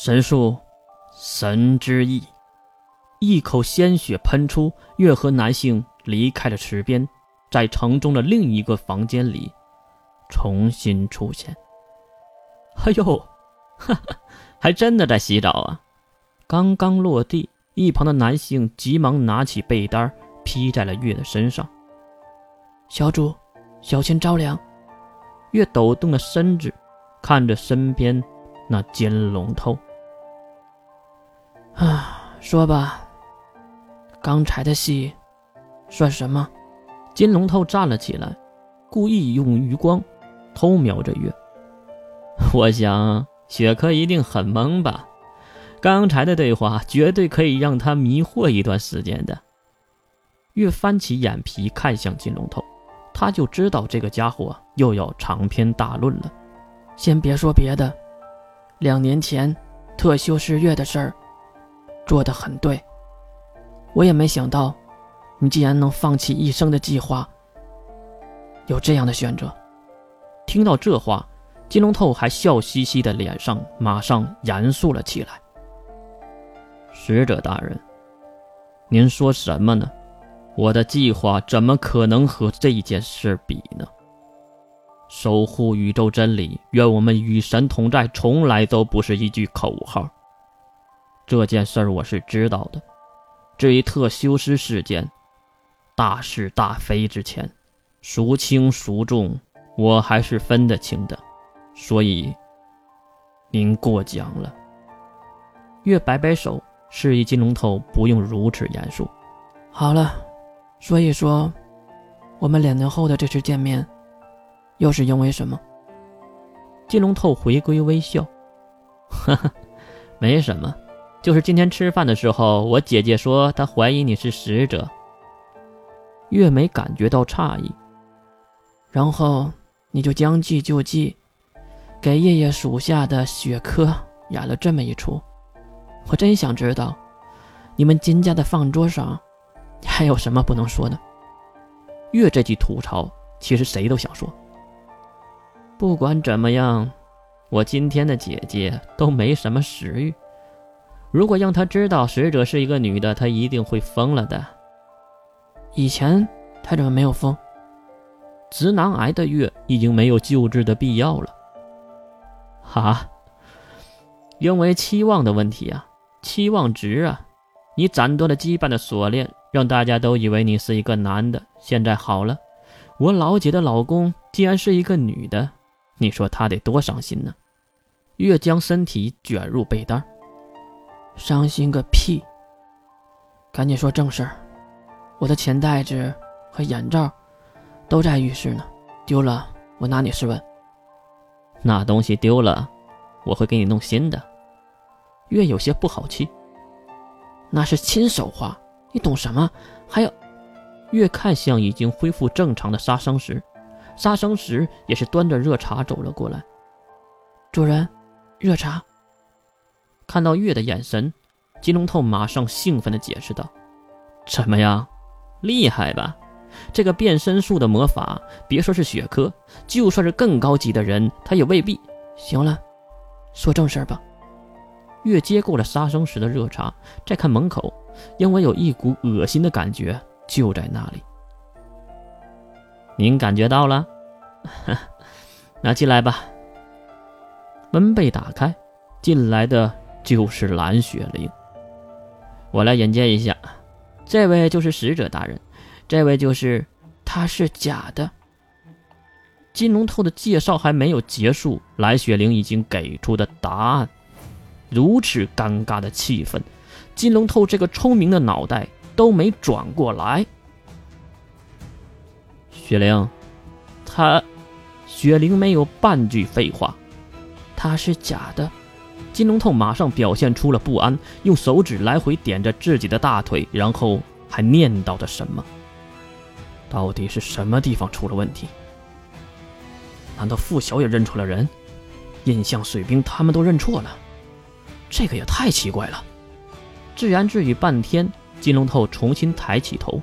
神术，神之意。一口鲜血喷出，月和男性离开了池边，在城中的另一个房间里重新出现。哎呦，哈哈，还真的在洗澡啊！刚刚落地，一旁的男性急忙拿起被单披在了月的身上。小主，小心着凉。月抖动了身子，看着身边那金龙头。啊，说吧，刚才的戏算什么？金龙头站了起来，故意用余光偷瞄着月。我想雪珂一定很懵吧？刚才的对话绝对可以让他迷惑一段时间的。月翻起眼皮看向金龙头。他就知道这个家伙又要长篇大论了。先别说别的，两年前特修师月的事儿做得很对。我也没想到，你竟然能放弃一生的计划，有这样的选择。听到这话，金龙透还笑嘻嘻的脸上马上严肃了起来。使者大人，您说什么呢？我的计划怎么可能和这件事比呢？守护宇宙真理，愿我们与神同在，从来都不是一句口号。这件事儿我是知道的。至于特修斯事件，大是大非之前，孰轻孰重，我还是分得清的。所以，您过奖了。月摆摆手，示意金龙头不用如此严肃。好了。说一说，我们两年后的这次见面，又是因为什么？金龙头回归微笑，哈哈，没什么，就是今天吃饭的时候，我姐姐说她怀疑你是使者。月梅感觉到诧异，然后你就将计就计，给夜夜属下的雪珂演了这么一出。我真想知道，你们金家的饭桌上。还有什么不能说的？月这句吐槽，其实谁都想说。不管怎么样，我今天的姐姐都没什么食欲。如果让他知道使者是一个女的，他一定会疯了的。以前他怎么没有疯？直男癌的月已经没有救治的必要了。哈，因为期望的问题啊，期望值啊，你斩断了羁绊的锁链。让大家都以为你是一个男的，现在好了，我老姐的老公竟然是一个女的，你说她得多伤心呢？月将身体卷入被单，伤心个屁！赶紧说正事儿，我的钱袋子和眼罩都在浴室呢，丢了我拿你试问。那东西丢了，我会给你弄新的。月有些不好气，那是亲手画。你懂什么？还有，月看向已经恢复正常的杀生石，杀生石也是端着热茶走了过来。主人，热茶。看到月的眼神，金龙透马上兴奋地解释道：“怎么样，厉害吧？这个变身术的魔法，别说是雪珂，就算是更高级的人，他也未必。”行了，说正事儿吧。月接过了杀生石的热茶，再看门口。因为有一股恶心的感觉就在那里，您感觉到了？那进来吧。门被打开，进来的就是蓝雪灵。我来引荐一下，这位就是使者大人，这位就是他是假的。金龙透的介绍还没有结束，蓝雪灵已经给出的答案，如此尴尬的气氛。金龙透这个聪明的脑袋都没转过来。雪灵，他，雪灵没有半句废话，他是假的。金龙透马上表现出了不安，用手指来回点着自己的大腿，然后还念叨着什么。到底是什么地方出了问题？难道傅小也认错了人？印象水兵他们都认错了？这个也太奇怪了。自言自语半天，金龙头重新抬起头。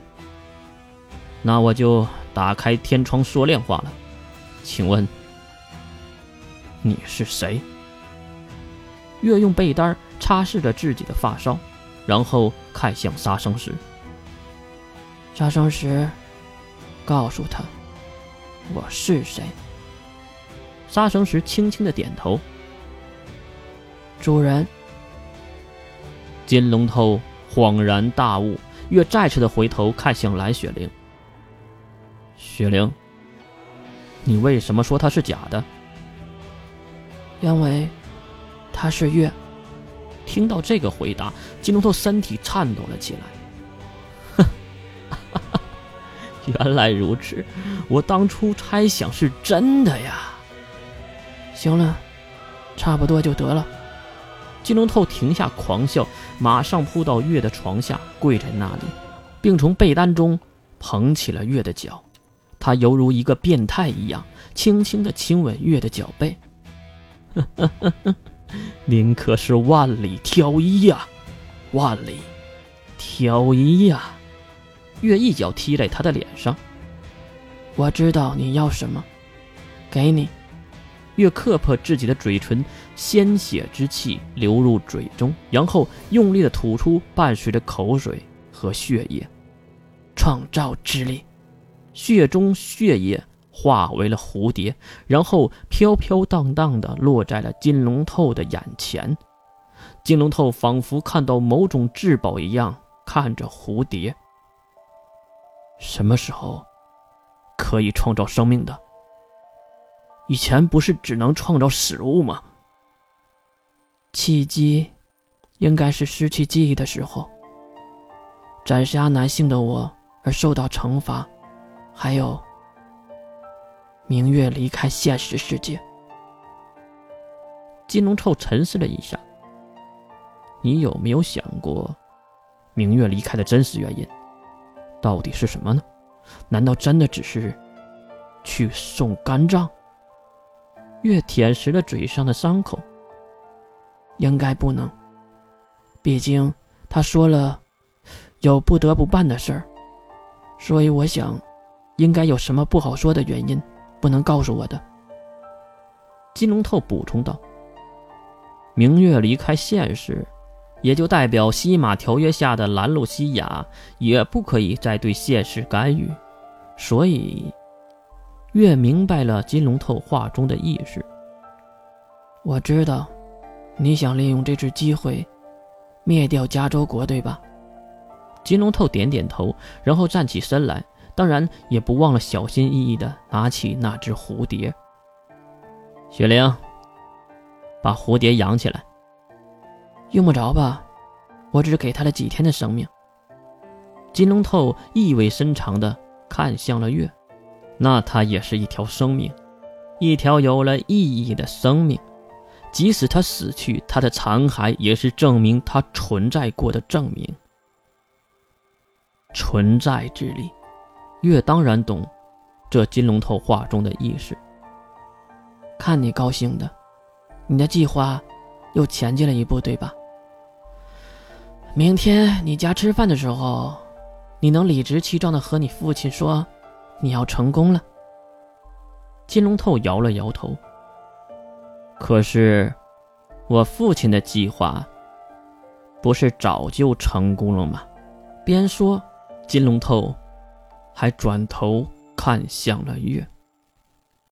那我就打开天窗说亮话了，请问你是谁？月用被单擦拭着自己的发梢，然后看向杀生石。杀生石，告诉他，我是谁。杀生石轻轻的点头。主人。金龙头恍然大悟，月再次的回头看向蓝雪玲。雪玲，你为什么说他是假的？因为他是月。听到这个回答，金龙头身体颤抖了起来。原来如此，我当初猜想是真的呀。行了，差不多就得了。金龙透停下狂笑，马上扑到月的床下，跪在那里，并从被单中捧起了月的脚。他犹如一个变态一样，轻轻的亲吻月的脚背。您可是万里挑一呀，万里挑一呀！月一脚踢在他的脸上。我知道你要什么，给你。月磕破自己的嘴唇，鲜血之气流入嘴中，然后用力的吐出伴随着口水和血液。创造之力，血中血液化为了蝴蝶，然后飘飘荡荡的落在了金龙透的眼前。金龙透仿佛看到某种至宝一样，看着蝴蝶。什么时候可以创造生命的？以前不是只能创造食物吗？契机，应该是失去记忆的时候。斩杀男性的我而受到惩罚，还有明月离开现实世界。金龙臭沉思了一下，你有没有想过，明月离开的真实原因到底是什么呢？难道真的只是去送肝脏？月舔舐了嘴上的伤口。应该不能，毕竟他说了有不得不办的事儿，所以我想，应该有什么不好说的原因，不能告诉我的。金龙透补充道：“明月离开现实，也就代表西马条约下的兰露西亚也不可以再对现实干预，所以。”越明白了金龙透话中的意思。我知道，你想利用这次机会灭掉加州国，对吧？金龙透点点头，然后站起身来，当然也不忘了小心翼翼地拿起那只蝴蝶。雪玲，把蝴蝶养起来。用不着吧，我只给他了几天的生命。金龙透意味深长地看向了月。那它也是一条生命，一条有了意义的生命。即使它死去，它的残骸也是证明它存在过的证明。存在之力，月当然懂这金龙头话中的意思。看你高兴的，你的计划又前进了一步，对吧？明天你家吃饭的时候，你能理直气壮的和你父亲说。你要成功了。金龙头摇了摇头。可是，我父亲的计划不是早就成功了吗？边说，金龙头还转头看向了月。